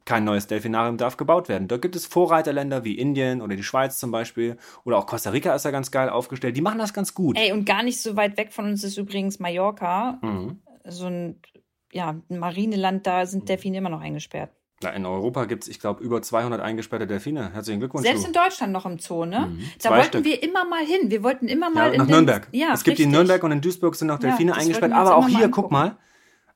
kein neues Delfinarium darf gebaut werden. Dort gibt es Vorreiterländer wie Indien oder die Schweiz zum Beispiel. Oder auch Costa Rica ist da ganz geil aufgestellt. Die machen das ganz gut. Ey, und gar nicht so weit weg von uns ist übrigens Mallorca. Mhm. So ein, ja, ein Marineland, da sind Delfine immer noch eingesperrt. Na, in Europa gibt es, ich glaube, über 200 eingesperrte Delfine. Herzlichen Glückwunsch. Selbst du. in Deutschland noch im Zoo, ne? Mhm. Da Zwei wollten Stück. wir immer mal hin. Wir wollten immer mal ja, in nach Nürnberg. Ja, es gibt die in richtig. Nürnberg und in Duisburg sind noch Ja, Delfine das eingesperrt. Aber auch immer mal hier, guck mal,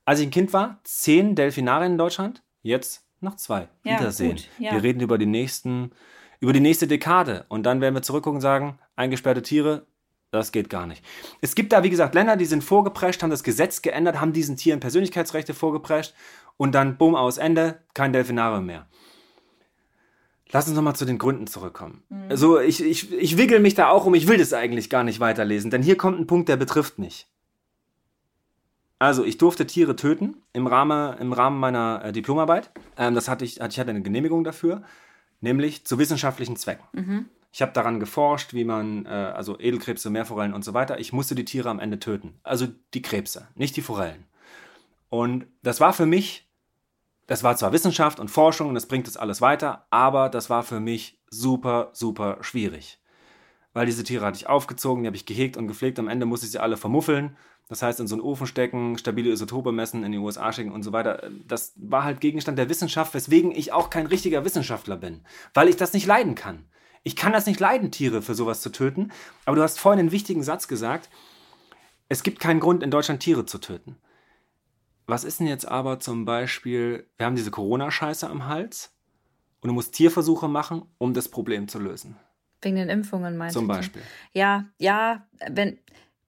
als ich ein Kind war, zehn Delfinarien in Deutschland, jetzt noch zwei. Ja, Wiedersehen. gut, ja. Wir reden über die nächsten, über die nächste Dekade. Und dann werden wir zurückgucken und sagen, eingesperrte Tiere, das geht gar nicht. Es gibt da, wie gesagt, Länder, die sind vorgeprescht, haben das Gesetz geändert, haben diesen Tieren Persönlichkeitsrechte vorgeprescht und dann, bumm, aus Ende, kein Delfinarium mehr. Lass uns nochmal zu den Gründen zurückkommen. Also ich, ich, ich wickel mich da auch um, ich will das eigentlich gar nicht weiterlesen, denn hier kommt ein Punkt, der betrifft mich. Also, ich durfte Tiere töten im Rahmen, im Rahmen meiner äh, Diplomarbeit. Ähm, das hatte ich, hatte ich hatte eine Genehmigung dafür, nämlich zu wissenschaftlichen Zwecken. Ich habe daran geforscht, wie man, äh, also Edelkrebse, Meerforellen und so weiter, ich musste die Tiere am Ende töten. Also die Krebse, nicht die Forellen. Und das war für mich, das war zwar Wissenschaft und Forschung und das bringt das alles weiter, aber das war für mich super, super schwierig. weil diese Tiere hatte ich aufgezogen, die habe ich gehegt und gepflegt. Am Ende musste ich sie alle vermuffeln. Das heißt, in so einen Ofen stecken, stabile Isotope messen, in die USA schicken und so weiter. Das war halt Gegenstand der Wissenschaft, weswegen ich auch kein richtiger Wissenschaftler bin, weil ich das nicht leiden kann. Ich kann das nicht leiden, Tiere für sowas zu töten. Aber du hast vorhin einen wichtigen Satz gesagt. Es gibt keinen Grund, in Deutschland Tiere zu töten. Was ist denn jetzt aber zum Beispiel, wir haben diese Corona-Scheiße am Hals und du musst Tierversuche machen, um das Problem zu lösen. Wegen den Impfungen meinst Zum Beispiel. Du? Ja, ja, wenn,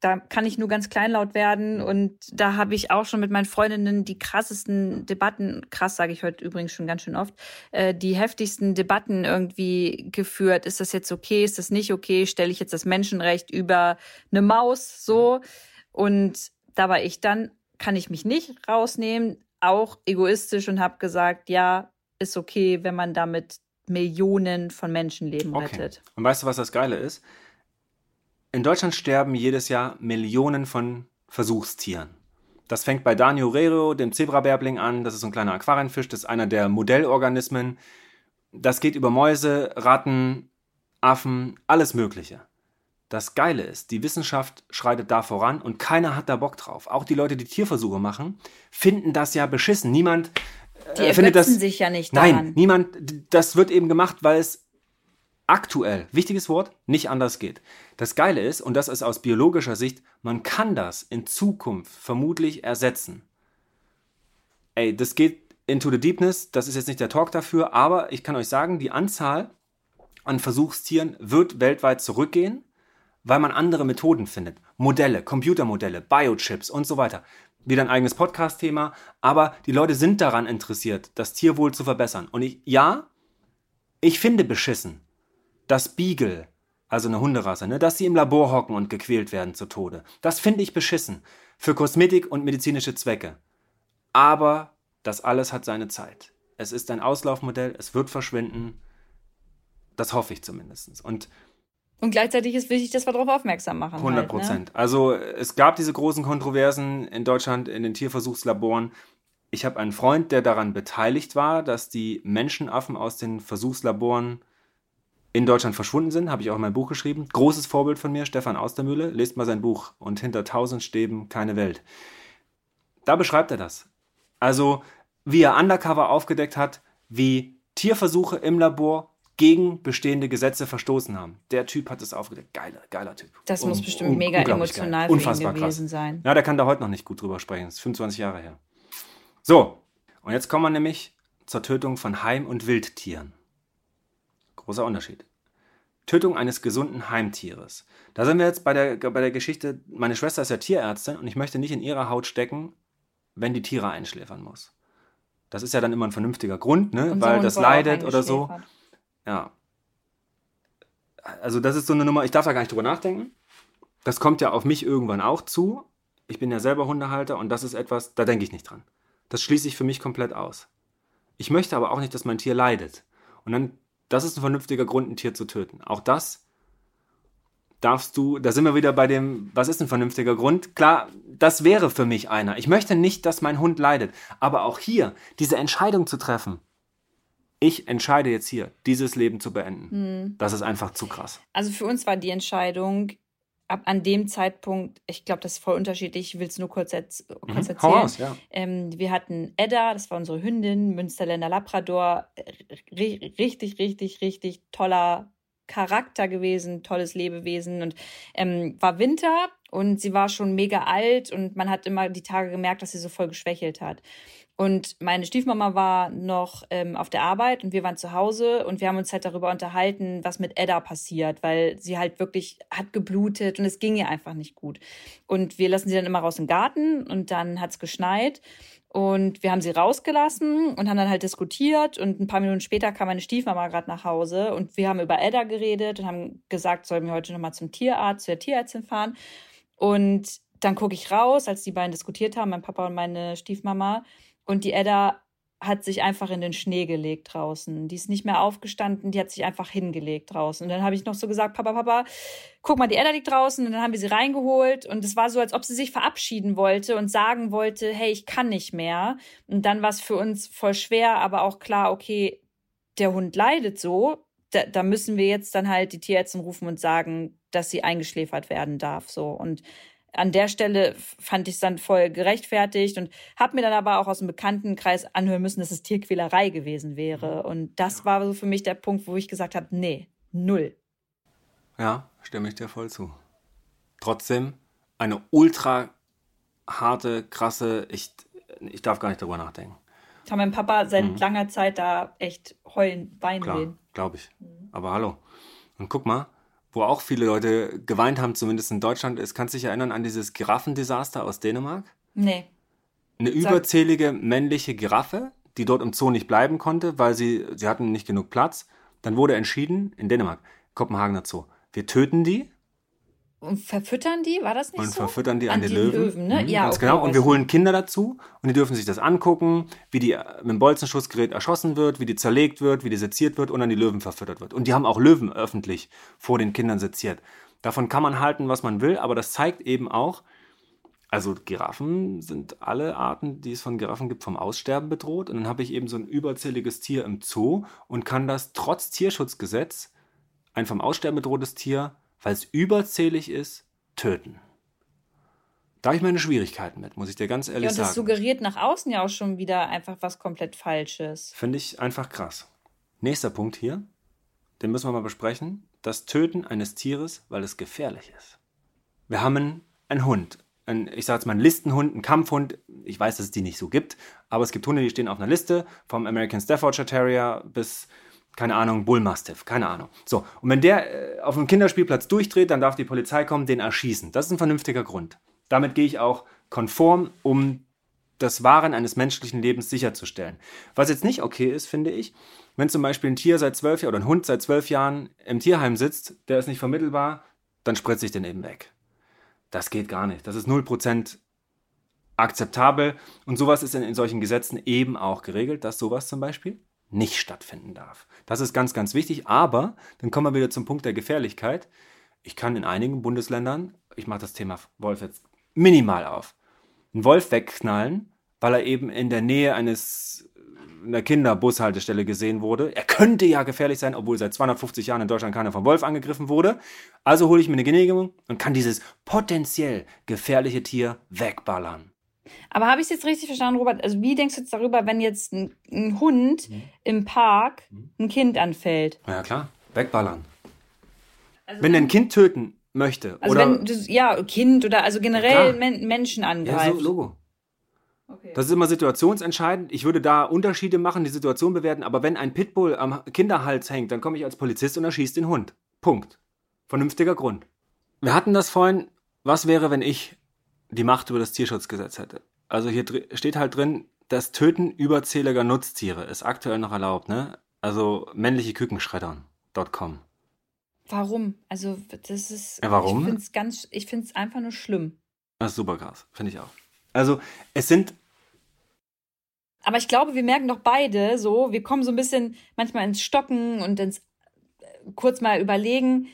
da kann ich nur ganz kleinlaut werden und da habe ich auch schon mit meinen Freundinnen die krassesten Debatten, krass sage ich heute übrigens schon ganz schön oft, äh, die heftigsten Debatten irgendwie geführt. Ist das jetzt okay? Ist das nicht okay? Stelle ich jetzt das Menschenrecht über eine Maus so? Und da war ich dann kann ich mich nicht rausnehmen, auch egoistisch und habe gesagt, ja, ist okay, wenn man damit Millionen von Menschenleben okay. rettet. Und weißt du, was das Geile ist? In Deutschland sterben jedes Jahr Millionen von Versuchstieren. Das fängt bei Daniel Rero, dem Zebrabärbling, an. Das ist so ein kleiner Aquarienfisch. Das ist einer der Modellorganismen. Das geht über Mäuse, Ratten, Affen, alles Mögliche. Das Geile ist, die Wissenschaft schreitet da voran und keiner hat da Bock drauf. Auch die Leute, die Tierversuche machen, finden das ja beschissen. Niemand äh, die findet das sich ja nicht daran. Nein, niemand. Das wird eben gemacht, weil es aktuell, wichtiges Wort, nicht anders geht. Das Geile ist, und das ist aus biologischer Sicht, man kann das in Zukunft vermutlich ersetzen. Ey, das geht into the deepness, das ist jetzt nicht der Talk dafür, aber ich kann euch sagen, die Anzahl an Versuchstieren wird weltweit zurückgehen weil man andere Methoden findet. Modelle, Computermodelle, Biochips und so weiter. Wieder ein eigenes Podcast-Thema, aber die Leute sind daran interessiert, das Tierwohl zu verbessern. Und ich, ja, ich finde beschissen, dass Beagle, also eine Hunderasse, ne, dass sie im Labor hocken und gequält werden zu Tode. Das finde ich beschissen. Für Kosmetik und medizinische Zwecke. Aber das alles hat seine Zeit. Es ist ein Auslaufmodell, es wird verschwinden. Das hoffe ich zumindest. Und und gleichzeitig ist wichtig, dass wir darauf aufmerksam machen. 100 Prozent. Halt, ne? Also es gab diese großen Kontroversen in Deutschland in den Tierversuchslaboren. Ich habe einen Freund, der daran beteiligt war, dass die Menschenaffen aus den Versuchslaboren in Deutschland verschwunden sind. Habe ich auch in meinem Buch geschrieben. Großes Vorbild von mir, Stefan Austermühle. Lest mal sein Buch. Und hinter tausend Stäben keine Welt. Da beschreibt er das. Also, wie er undercover aufgedeckt hat, wie Tierversuche im Labor gegen bestehende Gesetze verstoßen haben. Der Typ hat es aufgedeckt. Geiler, geiler Typ. Das un muss bestimmt mega emotional geil. für ihn gewesen sein. Ja, der kann da heute noch nicht gut drüber sprechen. Das ist 25 Jahre her. So, und jetzt kommen wir nämlich zur Tötung von Heim- und Wildtieren. Großer Unterschied. Tötung eines gesunden Heimtieres. Da sind wir jetzt bei der, bei der Geschichte, meine Schwester ist ja Tierärztin und ich möchte nicht in ihrer Haut stecken, wenn die Tiere einschläfern muss. Das ist ja dann immer ein vernünftiger Grund, ne? weil das leidet oder so. Ja. Also das ist so eine Nummer, ich darf da gar nicht drüber nachdenken. Das kommt ja auf mich irgendwann auch zu. Ich bin ja selber Hundehalter und das ist etwas, da denke ich nicht dran. Das schließe ich für mich komplett aus. Ich möchte aber auch nicht, dass mein Tier leidet. Und dann, das ist ein vernünftiger Grund, ein Tier zu töten. Auch das darfst du, da sind wir wieder bei dem, was ist ein vernünftiger Grund? Klar, das wäre für mich einer. Ich möchte nicht, dass mein Hund leidet. Aber auch hier, diese Entscheidung zu treffen, ich entscheide jetzt hier, dieses Leben zu beenden. Hm. Das ist einfach zu krass. Also für uns war die Entscheidung, ab an dem Zeitpunkt, ich glaube, das ist voll unterschiedlich, ich will es nur kurz, kurz mhm. erzählen. Aus, ja. ähm, wir hatten Edda, das war unsere Hündin, Münsterländer Labrador, richtig, richtig, richtig toller Charakter gewesen, tolles Lebewesen und ähm, war Winter und sie war schon mega alt und man hat immer die Tage gemerkt, dass sie so voll geschwächelt hat. Und meine Stiefmama war noch ähm, auf der Arbeit und wir waren zu Hause und wir haben uns halt darüber unterhalten, was mit Edda passiert, weil sie halt wirklich hat geblutet und es ging ihr einfach nicht gut. Und wir lassen sie dann immer raus im Garten und dann hat's geschneit und wir haben sie rausgelassen und haben dann halt diskutiert und ein paar Minuten später kam meine Stiefmama gerade nach Hause und wir haben über Edda geredet und haben gesagt, sollen wir heute nochmal zum Tierarzt, zu der Tierärztin fahren. Und dann gucke ich raus, als die beiden diskutiert haben, mein Papa und meine Stiefmama. Und die Edda hat sich einfach in den Schnee gelegt draußen. Die ist nicht mehr aufgestanden, die hat sich einfach hingelegt draußen. Und dann habe ich noch so gesagt, Papa, Papa, guck mal, die Edda liegt draußen. Und dann haben wir sie reingeholt. Und es war so, als ob sie sich verabschieden wollte und sagen wollte, hey, ich kann nicht mehr. Und dann war es für uns voll schwer, aber auch klar, okay, der Hund leidet so. da, da müssen wir jetzt dann halt die Tierärztin rufen und sagen, dass sie eingeschläfert werden darf. So und an der Stelle fand ich es dann voll gerechtfertigt und habe mir dann aber auch aus dem Bekanntenkreis anhören müssen, dass es Tierquälerei gewesen wäre. Mhm. Und das war so für mich der Punkt, wo ich gesagt habe, nee, null. Ja, stimme ich dir voll zu. Trotzdem eine ultra harte, krasse, ich, ich darf gar nicht darüber nachdenken. Ich habe meinem Papa seit mhm. langer Zeit da echt heulen, weinen Klar, glaube ich. Mhm. Aber hallo. Und guck mal, wo auch viele Leute geweint haben, zumindest in Deutschland, ist, kannst du dich erinnern an dieses Giraffendesaster aus Dänemark? Nee. Eine Sag. überzählige männliche Giraffe, die dort im Zoo nicht bleiben konnte, weil sie, sie hatten nicht genug Platz. Dann wurde entschieden, in Dänemark, Kopenhagener Zoo, wir töten die und verfüttern die, war das nicht und so? Und verfüttern die an, an die, die Löwen. Löwen ne? Mhm, ja, ganz okay, genau. Und wir holen Kinder dazu und die dürfen sich das angucken, wie die mit dem Bolzenschussgerät erschossen wird, wie die zerlegt wird, wie die seziert wird und an die Löwen verfüttert wird. Und die haben auch Löwen öffentlich vor den Kindern seziert. Davon kann man halten, was man will, aber das zeigt eben auch, also Giraffen sind alle Arten, die es von Giraffen gibt, vom Aussterben bedroht. Und dann habe ich eben so ein überzähliges Tier im Zoo und kann das trotz Tierschutzgesetz, ein vom Aussterben bedrohtes Tier, weil es überzählig ist, töten. Da habe ich meine Schwierigkeiten mit, muss ich dir ganz ehrlich sagen. Ja, und das sagen. suggeriert nach außen ja auch schon wieder einfach was komplett Falsches. Finde ich einfach krass. Nächster Punkt hier, den müssen wir mal besprechen. Das Töten eines Tieres, weil es gefährlich ist. Wir haben einen Hund. Ein, ich sage jetzt mal einen Listenhund, einen Kampfhund. Ich weiß, dass es die nicht so gibt, aber es gibt Hunde, die stehen auf einer Liste, vom American Staffordshire Terrier bis keine Ahnung, Bullmastiff, keine Ahnung. So, und wenn der äh, auf einem Kinderspielplatz durchdreht, dann darf die Polizei kommen, den erschießen. Das ist ein vernünftiger Grund. Damit gehe ich auch konform, um das Wahren eines menschlichen Lebens sicherzustellen. Was jetzt nicht okay ist, finde ich, wenn zum Beispiel ein Tier seit zwölf Jahren oder ein Hund seit zwölf Jahren im Tierheim sitzt, der ist nicht vermittelbar, dann spritze ich den eben weg. Das geht gar nicht. Das ist 0% akzeptabel. Und sowas ist in, in solchen Gesetzen eben auch geregelt, dass sowas zum Beispiel nicht stattfinden darf. Das ist ganz, ganz wichtig. Aber dann kommen wir wieder zum Punkt der Gefährlichkeit. Ich kann in einigen Bundesländern, ich mache das Thema Wolf jetzt minimal auf, einen Wolf wegknallen, weil er eben in der Nähe eines einer Kinderbushaltestelle gesehen wurde. Er könnte ja gefährlich sein, obwohl seit 250 Jahren in Deutschland keiner vom Wolf angegriffen wurde. Also hole ich mir eine Genehmigung und kann dieses potenziell gefährliche Tier wegballern. Aber habe ich es jetzt richtig verstanden, Robert? Also wie denkst du jetzt darüber, wenn jetzt ein, ein Hund mhm. im Park mhm. ein Kind anfällt? Ja klar, wegballern. Also wenn, wenn ein Kind töten möchte also oder wenn du, ja Kind oder also generell ja, Men Menschen angreift. Ja, so Logo. Okay. Das ist immer situationsentscheidend. Ich würde da Unterschiede machen, die Situation bewerten. Aber wenn ein Pitbull am Kinderhals hängt, dann komme ich als Polizist und erschieße den Hund. Punkt. Vernünftiger Grund. Wir hatten das vorhin. Was wäre, wenn ich die Macht über das Tierschutzgesetz hätte. Also hier steht halt drin, das Töten überzähliger Nutztiere ist aktuell noch erlaubt, ne? Also männliche Kükenschreddern.com. Warum? Also das ist. Ja, warum? Ich finde es ganz, ich finde es einfach nur schlimm. Das ist super krass, finde ich auch. Also es sind. Aber ich glaube, wir merken doch beide so, wir kommen so ein bisschen manchmal ins Stocken und ins äh, kurz mal überlegen,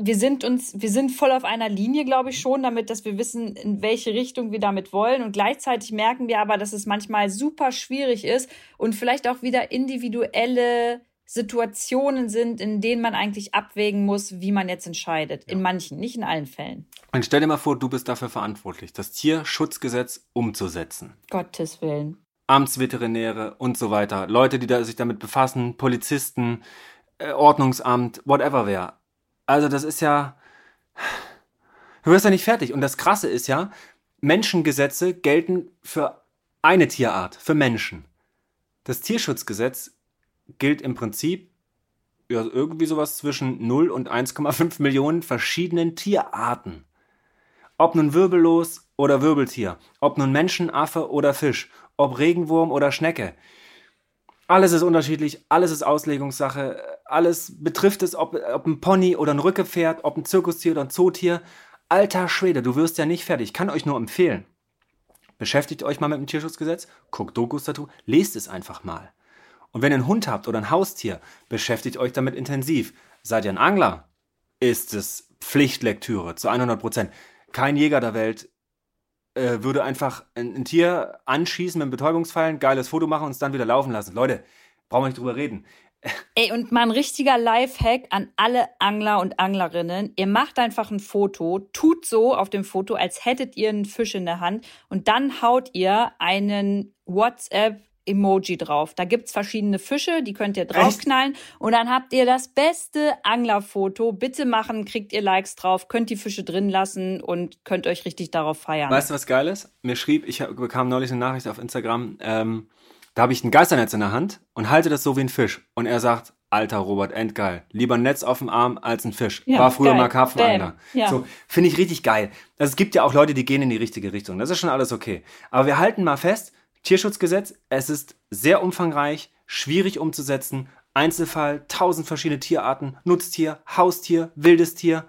wir sind uns, wir sind voll auf einer Linie, glaube ich schon, damit, dass wir wissen, in welche Richtung wir damit wollen. Und gleichzeitig merken wir aber, dass es manchmal super schwierig ist und vielleicht auch wieder individuelle Situationen sind, in denen man eigentlich abwägen muss, wie man jetzt entscheidet. Ja. In manchen, nicht in allen Fällen. Und stell dir mal vor, du bist dafür verantwortlich, das Tierschutzgesetz umzusetzen. Gottes Willen. Amtsveterinäre und so weiter. Leute, die da sich damit befassen, Polizisten, äh, Ordnungsamt, whatever wer also das ist ja, du wirst ja nicht fertig. Und das Krasse ist ja, Menschengesetze gelten für eine Tierart, für Menschen. Das Tierschutzgesetz gilt im Prinzip ja, irgendwie sowas zwischen 0 und 1,5 Millionen verschiedenen Tierarten. Ob nun Wirbellos oder Wirbeltier, ob nun Menschen, Affe oder Fisch, ob Regenwurm oder Schnecke. Alles ist unterschiedlich, alles ist Auslegungssache, alles betrifft es, ob, ob ein Pony oder ein Rückepferd, ob ein Zirkustier oder ein Zootier. Alter Schwede, du wirst ja nicht fertig. Ich kann euch nur empfehlen. Beschäftigt euch mal mit dem Tierschutzgesetz, guckt Dokus dazu, lest es einfach mal. Und wenn ihr einen Hund habt oder ein Haustier, beschäftigt euch damit intensiv. Seid ihr ein Angler? Ist es Pflichtlektüre zu 100 Prozent. Kein Jäger der Welt äh, würde einfach ein, ein, Tier anschießen mit einem Betäubungsfall, ein geiles Foto machen und es dann wieder laufen lassen. Leute, brauchen wir nicht drüber reden. Ey, und mal ein richtiger Lifehack an alle Angler und Anglerinnen. Ihr macht einfach ein Foto, tut so auf dem Foto, als hättet ihr einen Fisch in der Hand und dann haut ihr einen WhatsApp Emoji drauf. Da gibt's verschiedene Fische, die könnt ihr draufknallen Echt? und dann habt ihr das beste Anglerfoto. Bitte machen, kriegt ihr Likes drauf, könnt die Fische drin lassen und könnt euch richtig darauf feiern. Weißt du, was geil ist? Mir schrieb, ich bekam neulich eine Nachricht auf Instagram, ähm, da habe ich ein Geisternetz in der Hand und halte das so wie ein Fisch. Und er sagt, alter Robert, endgeil. Lieber ein Netz auf dem Arm als ein Fisch. Ja, War früher geil. mal Karpfenangler. Ja. So, finde ich richtig geil. Also, es gibt ja auch Leute, die gehen in die richtige Richtung. Das ist schon alles okay. Aber wir halten mal fest, Tierschutzgesetz, es ist sehr umfangreich, schwierig umzusetzen. Einzelfall, tausend verschiedene Tierarten, Nutztier, Haustier, wildes Tier.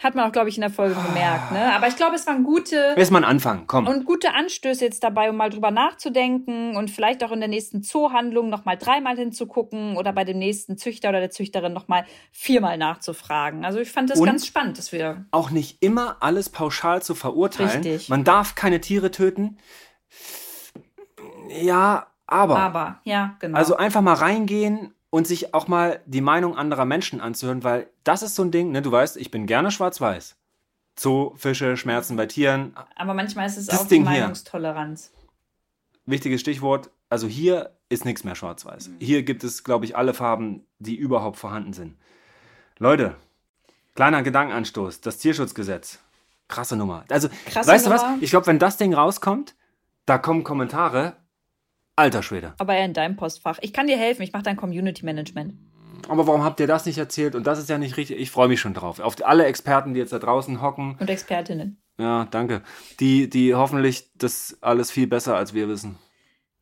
Hat man auch, glaube ich, in der Folge gemerkt. Ne? Aber ich glaube, es waren gute. Erstmal ein Anfang, komm. Und gute Anstöße jetzt dabei, um mal drüber nachzudenken und vielleicht auch in der nächsten Zoohandlung nochmal dreimal hinzugucken oder bei dem nächsten Züchter oder der Züchterin nochmal viermal nachzufragen. Also ich fand das und ganz spannend, dass wir. Auch nicht immer alles pauschal zu verurteilen. Richtig. Man darf keine Tiere töten. Ja, aber. Aber, ja, genau. Also einfach mal reingehen und sich auch mal die Meinung anderer Menschen anzuhören, weil das ist so ein Ding, ne, du weißt, ich bin gerne schwarz-weiß. Zoo, Fische, Schmerzen bei Tieren. Aber manchmal ist es das auch Ding die Meinungstoleranz. Hier. Wichtiges Stichwort, also hier ist nichts mehr schwarz-weiß. Mhm. Hier gibt es, glaube ich, alle Farben, die überhaupt vorhanden sind. Leute, kleiner Gedankenanstoß, das Tierschutzgesetz. Krasse Nummer. Also, Krasse weißt Nummer. du was? Ich glaube, wenn das Ding rauskommt, da kommen Kommentare. Alter Schwede. Aber eher in deinem Postfach. Ich kann dir helfen, ich mache dein Community Management. Aber warum habt ihr das nicht erzählt? Und das ist ja nicht richtig. Ich freue mich schon drauf. Auf alle Experten, die jetzt da draußen hocken. Und Expertinnen. Ja, danke. Die, die hoffentlich das alles viel besser als wir wissen.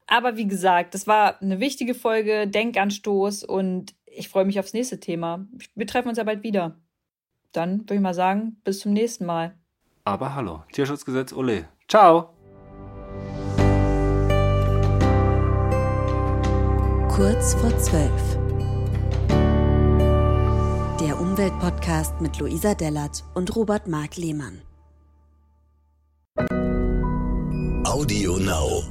Aber wie gesagt, das war eine wichtige Folge, Denkanstoß und ich freue mich aufs nächste Thema. Wir treffen uns ja bald wieder. Dann würde ich mal sagen, bis zum nächsten Mal. Aber hallo, Tierschutzgesetz, ole. Ciao. Kurz vor zwölf. Der Umweltpodcast mit Luisa Dellert und Robert Mark Lehmann. Audio Now.